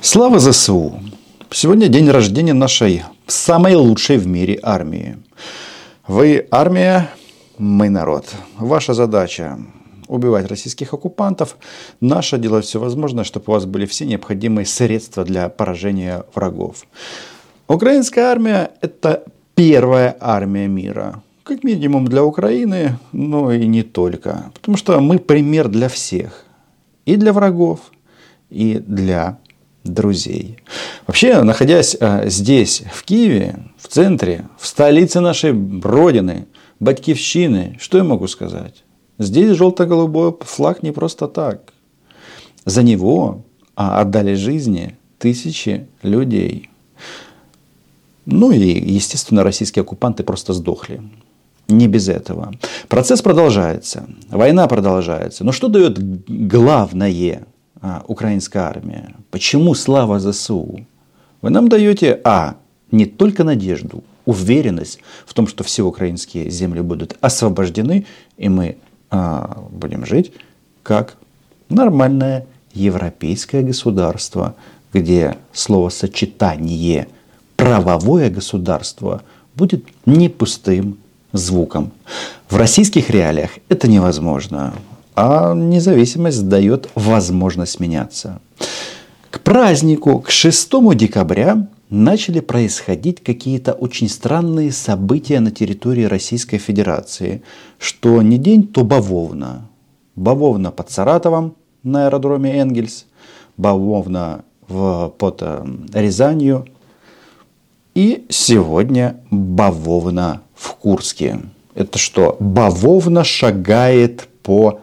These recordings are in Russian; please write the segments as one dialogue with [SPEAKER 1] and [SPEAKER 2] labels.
[SPEAKER 1] Слава ЗСУ! Сегодня день рождения нашей самой лучшей в мире армии. Вы армия, мы народ. Ваша задача убивать российских оккупантов. Наше делать все возможное, чтобы у вас были все необходимые средства для поражения врагов. Украинская армия – это первая армия мира. Как минимум для Украины, но и не только. Потому что мы пример для всех. И для врагов, и для друзей. Вообще, находясь э, здесь, в Киеве, в центре, в столице нашей Родины, Батькивщины, что я могу сказать? Здесь желто-голубой флаг не просто так. За него а отдали жизни тысячи людей. Ну и, естественно, российские оккупанты просто сдохли. Не без этого. Процесс продолжается. Война продолжается. Но что дает главное а, украинская армия? Почему слава ЗСУ? Вы нам даете, а, не только надежду, уверенность в том, что все украинские земли будут освобождены, и мы а, будем жить как нормальное европейское государство, где словосочетание правовое государство будет не пустым звуком. В российских реалиях это невозможно а независимость дает возможность меняться. К празднику, к 6 декабря, начали происходить какие-то очень странные события на территории Российской Федерации. Что не день, то бавовна. Бавовна под Саратовом на аэродроме Энгельс, бавовна в, под э, Рязанью и сегодня бавовна в Курске. Это что? Бавовна шагает по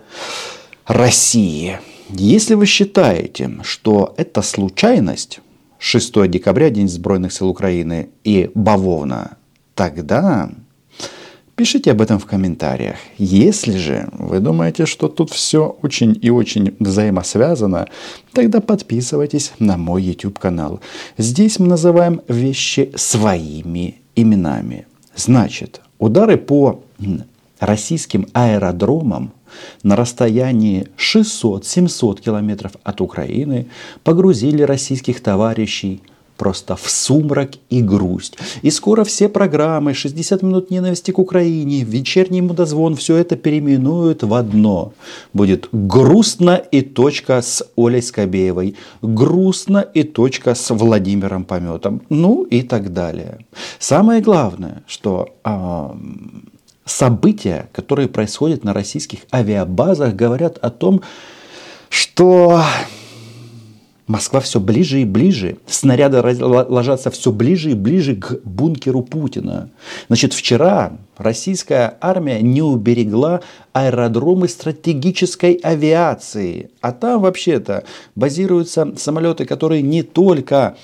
[SPEAKER 1] России. Если вы считаете, что это случайность, 6 декабря, День Сбройных сил Украины и бавовна, тогда пишите об этом в комментариях. Если же вы думаете, что тут все очень и очень взаимосвязано, тогда подписывайтесь на мой YouTube канал. Здесь мы называем вещи своими именами. Значит, удары по российским аэродромам на расстоянии 600-700 километров от Украины погрузили российских товарищей просто в сумрак и грусть. И скоро все программы «60 минут ненависти к Украине», «Вечерний мудозвон» все это переименуют в одно. Будет «Грустно» и точка с Олей Скобеевой, «Грустно» и точка с Владимиром Пометом, ну и так далее. Самое главное, что а, события, которые происходят на российских авиабазах, говорят о том, что Москва все ближе и ближе, снаряды ложатся все ближе и ближе к бункеру Путина. Значит, вчера российская армия не уберегла аэродромы стратегической авиации. А там вообще-то базируются самолеты, которые не только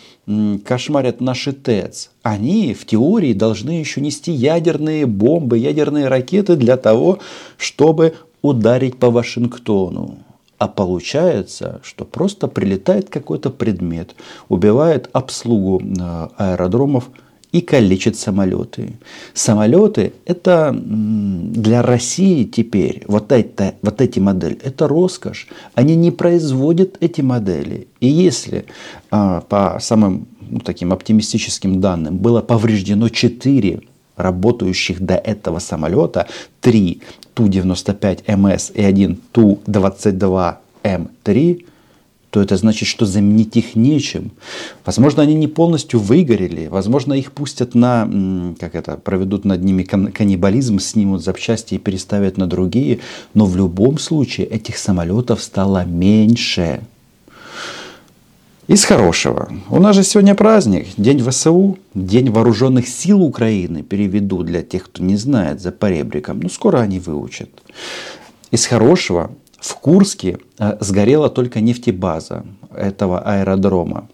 [SPEAKER 1] кошмарят наши ТЭЦ. Они в теории должны еще нести ядерные бомбы, ядерные ракеты для того, чтобы ударить по Вашингтону. А получается, что просто прилетает какой-то предмет, убивает обслугу э, аэродромов и калечит самолеты. Самолеты – это для России теперь, вот, это, вот эти модели, это роскошь. Они не производят эти модели. И если а, по самым ну, таким оптимистическим данным было повреждено 4 работающих до этого самолета, 3 Ту-95МС и один Ту-22М3, то это значит, что заменить их нечем. Возможно, они не полностью выгорели, возможно, их пустят на, как это, проведут над ними каннибализм, снимут запчасти и переставят на другие, но в любом случае этих самолетов стало меньше. Из хорошего. У нас же сегодня праздник, День ВСУ, День Вооруженных сил Украины. Переведу для тех, кто не знает за поребриком. Ну, скоро они выучат. Из хорошего. В Курске э, сгорела только нефтебаза этого аэродрома.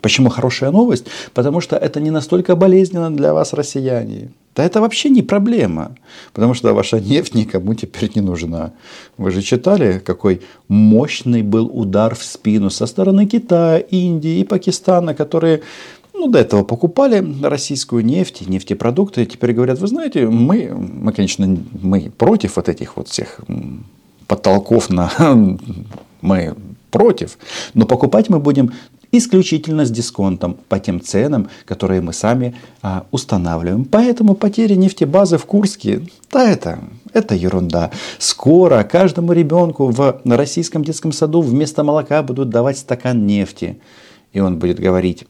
[SPEAKER 1] Почему хорошая новость? Потому что это не настолько болезненно для вас, россияне. Да это вообще не проблема, потому что ваша нефть никому теперь не нужна. Вы же читали, какой мощный был удар в спину со стороны Китая, Индии и Пакистана, которые ну, до этого покупали российскую нефть, нефтепродукты. Теперь говорят, вы знаете, мы, мы, конечно, мы против вот этих вот всех потолков на... Мы против. Но покупать мы будем исключительно с дисконтом по тем ценам, которые мы сами а, устанавливаем. Поэтому потери нефтебазы в Курске, да это, это ерунда. Скоро каждому ребенку в российском детском саду вместо молока будут давать стакан нефти. И он будет говорить,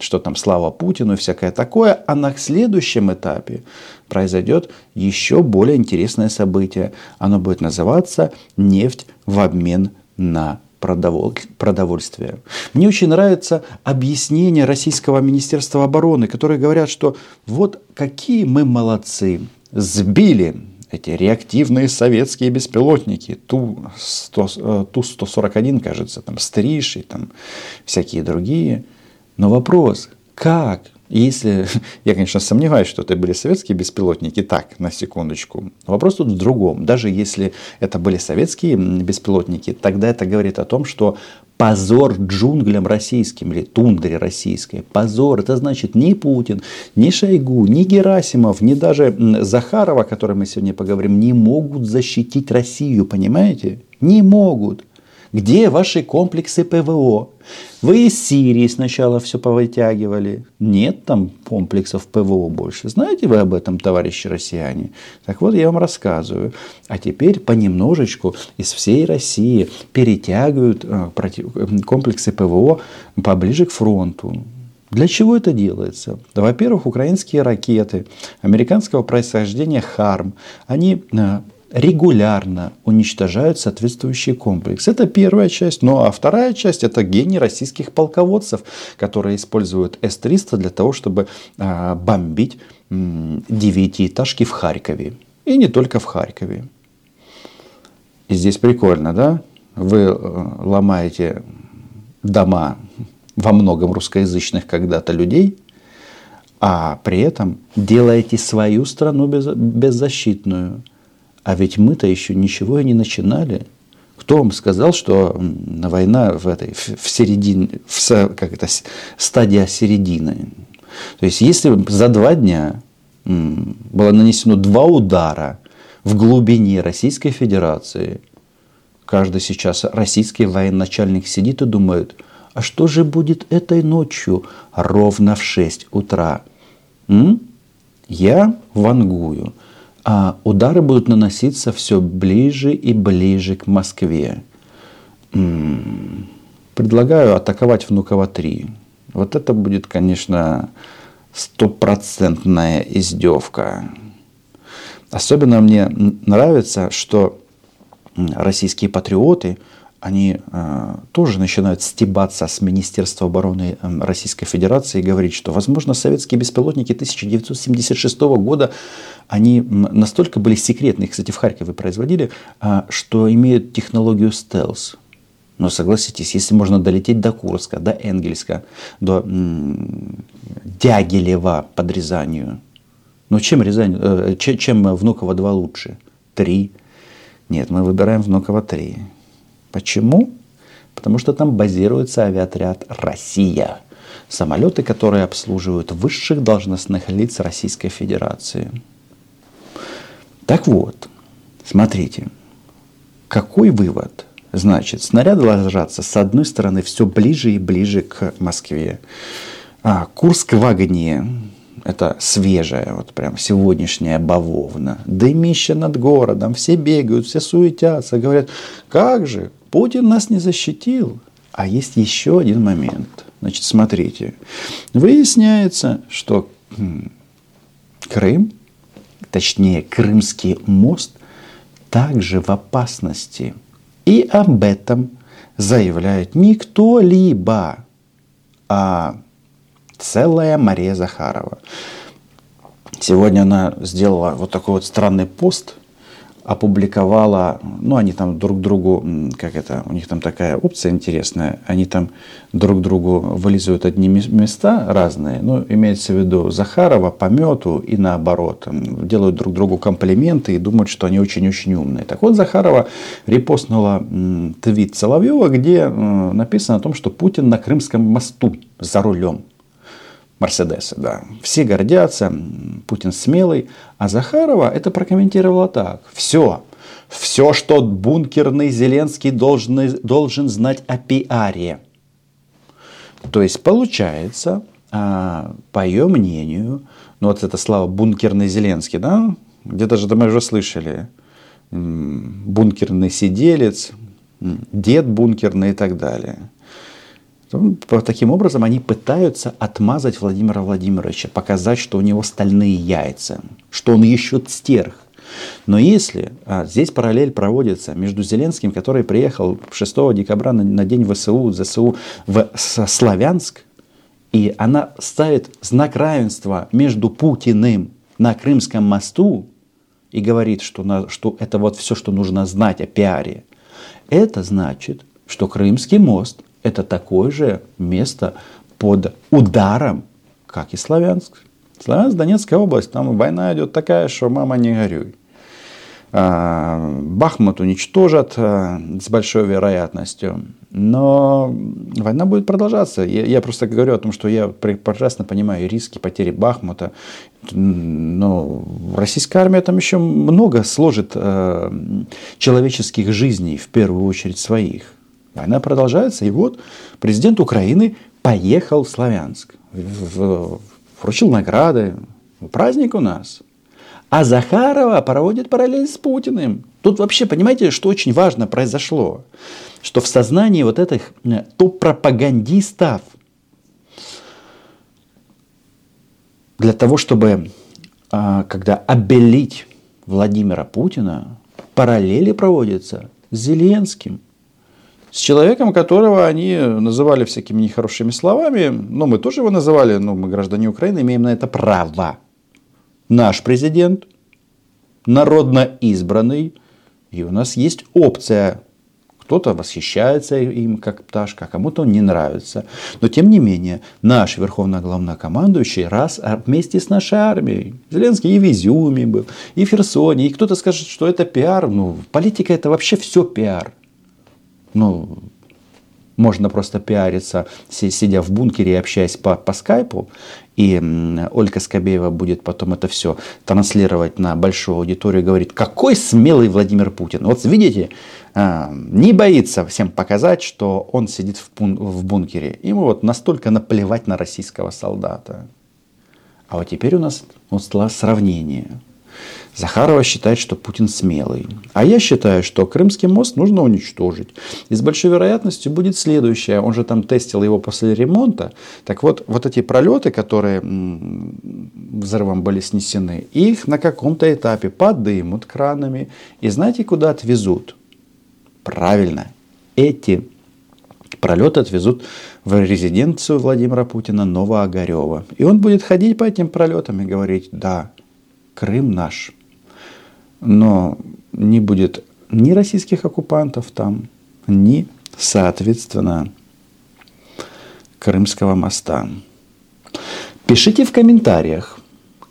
[SPEAKER 1] что там слава Путину и всякое такое. А на следующем этапе произойдет еще более интересное событие. Оно будет называться «Нефть в обмен на продовольствия. Мне очень нравится объяснение Российского Министерства обороны, которые говорят, что вот какие мы молодцы, сбили эти реактивные советские беспилотники, Ту-141, Ту кажется, там Стриж и там всякие другие. Но вопрос, как если, я, конечно, сомневаюсь, что это были советские беспилотники, так, на секундочку. Вопрос тут в другом. Даже если это были советские беспилотники, тогда это говорит о том, что позор джунглям российским или тундре российской. Позор. Это значит ни Путин, ни Шойгу, ни Герасимов, ни даже Захарова, о котором мы сегодня поговорим, не могут защитить Россию. Понимаете? Не могут. Где ваши комплексы ПВО? Вы из Сирии сначала все повытягивали. Нет там комплексов ПВО больше. Знаете вы об этом, товарищи россияне? Так вот, я вам рассказываю. А теперь понемножечку из всей России перетягивают э, комплексы ПВО поближе к фронту. Для чего это делается? Во-первых, украинские ракеты американского происхождения ХАРМ, они э, регулярно уничтожают соответствующий комплекс. Это первая часть. Ну а вторая часть это гений российских полководцев, которые используют С-300 для того, чтобы а, бомбить девятиэтажки в Харькове. И не только в Харькове. И здесь прикольно, да? Вы э, ломаете дома во многом русскоязычных когда-то людей, а при этом делаете свою страну беззащитную – а ведь мы-то еще ничего и не начинали. Кто вам сказал, что война в этой, в середине, в, как это, стадия середины? То есть, если за два дня было нанесено два удара в глубине Российской Федерации, каждый сейчас российский военачальник сидит и думает, а что же будет этой ночью ровно в 6 утра? М? Я вангую – а удары будут наноситься все ближе и ближе к Москве. Предлагаю атаковать Внуково-3. Вот это будет, конечно, стопроцентная издевка. Особенно мне нравится, что российские патриоты – они э, тоже начинают стебаться с Министерства обороны э, Российской Федерации и говорить, что, возможно, советские беспилотники 1976 года, они настолько были секретны, их, кстати, в Харькове производили, э, что имеют технологию стелс. Но согласитесь, если можно долететь до Курска, до Энгельска, до Дягилева под Рязанью, ну чем, Рязань, э, чем Внуково 2 лучше? Три. Нет, мы выбираем Внуково 3. Почему? Потому что там базируется авиаотряд «Россия». Самолеты, которые обслуживают высших должностных лиц Российской Федерации. Так вот, смотрите, какой вывод? Значит, снаряды ложатся с одной стороны все ближе и ближе к Москве. А, Курск в огне, это свежая, вот прям сегодняшняя бавовна. Дымище над городом, все бегают, все суетятся, говорят, как же, Путин нас не защитил. А есть еще один момент. Значит, смотрите. Выясняется, что Крым, точнее Крымский мост, также в опасности. И об этом заявляет не кто-либо, а целая Мария Захарова. Сегодня она сделала вот такой вот странный пост – опубликовала, ну, они там друг другу, как это, у них там такая опция интересная, они там друг другу вылизывают одни места разные, ну, имеется в виду Захарова, Помету и наоборот, делают друг другу комплименты и думают, что они очень-очень умные. Так вот, Захарова репостнула твит Соловьева, где написано о том, что Путин на Крымском мосту за рулем. Мерседесы, да. Все гордятся, Путин смелый. А Захарова это прокомментировала так. Все, Все, что бункерный Зеленский должен, должен знать о пиаре. То есть получается, а, по ее мнению, ну вот это слава бункерный Зеленский, да, где-то же мы уже слышали, бункерный сиделец, дед бункерный и так далее. Таким образом, они пытаются отмазать Владимира Владимировича, показать, что у него стальные яйца, что он еще стерх. Но если а, здесь параллель проводится между Зеленским, который приехал 6 декабря на, на день ВСУ, ЗСУ в Славянск, и она ставит знак равенства между Путиным на Крымском мосту и говорит, что, на, что это вот все, что нужно знать о пиаре, это значит, что Крымский мост – это такое же место под ударом, как и Славянск. Славянск, Донецкая область, там война идет такая, что мама не горюй. А, Бахмут уничтожат а, с большой вероятностью. Но война будет продолжаться. Я, просто говорю о том, что я прекрасно понимаю риски потери Бахмута. Но российская армия там еще много сложит э, человеческих жизней, в первую очередь своих. Война продолжается, и вот президент Украины поехал в Славянск, вручил награды. Праздник у нас. А Захарова проводит параллель с Путиным. Тут вообще, понимаете, что очень важно произошло? Что в сознании вот этих э, топ-пропагандистов для того, чтобы, а, когда обелить Владимира Путина, параллели проводятся с Зеленским. С человеком, которого они называли всякими нехорошими словами, но мы тоже его называли, но мы граждане Украины, имеем на это право наш президент, народно избранный, и у нас есть опция. Кто-то восхищается им как пташка, а кому-то он не нравится. Но тем не менее, наш верховный главнокомандующий раз а вместе с нашей армией. Зеленский и в Изюме был, и в Херсоне. И кто-то скажет, что это пиар. Ну, политика это вообще все пиар. Ну, можно просто пиариться, сидя в бункере и общаясь по, по скайпу. И Ольга Скобеева будет потом это все транслировать на большую аудиторию и говорит, какой смелый Владимир Путин. Вот видите, а, не боится всем показать, что он сидит в, в бункере. Ему вот настолько наплевать на российского солдата. А вот теперь у нас вот сравнение. Захарова считает, что Путин смелый. А я считаю, что Крымский мост нужно уничтожить. И с большой вероятностью будет следующее. Он же там тестил его после ремонта. Так вот, вот эти пролеты, которые взрывом были снесены, их на каком-то этапе подымут кранами. И знаете, куда отвезут? Правильно. Эти пролеты отвезут в резиденцию Владимира Путина Новоогарева. И он будет ходить по этим пролетам и говорить, да, Крым наш но не будет ни российских оккупантов там, ни, соответственно, Крымского моста. Пишите в комментариях,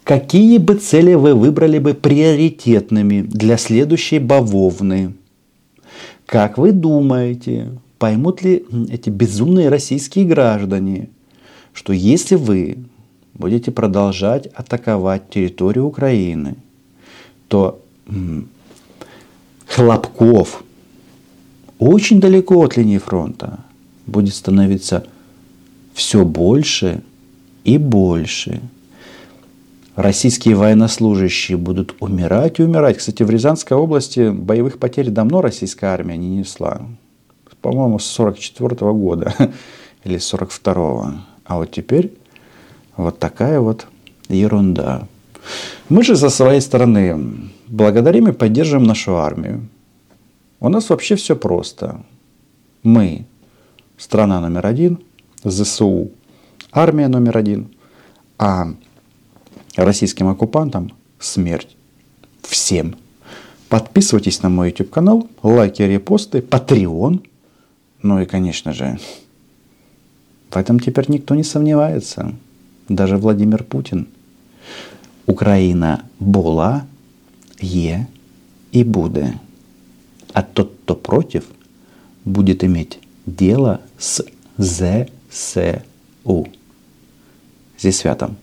[SPEAKER 1] какие бы цели вы выбрали бы приоритетными для следующей бавовны. Как вы думаете, поймут ли эти безумные российские граждане, что если вы будете продолжать атаковать территорию Украины, то хлопков очень далеко от линии фронта будет становиться все больше и больше. Российские военнослужащие будут умирать и умирать. Кстати, в Рязанской области боевых потерь давно российская армия не несла. По-моему, с 44 -го года или 42 -го. А вот теперь вот такая вот ерунда. Мы же со своей стороны благодарим и поддерживаем нашу армию. У нас вообще все просто. Мы страна номер один, ЗСУ армия номер один, а российским оккупантам смерть всем. Подписывайтесь на мой YouTube канал, лайки, репосты, Patreon. Ну и, конечно же, в этом теперь никто не сомневается Даже Владимир Путин. Украина була є і буде. А тот, кто против, будет иметь дело с ЗСУ. Зі святом.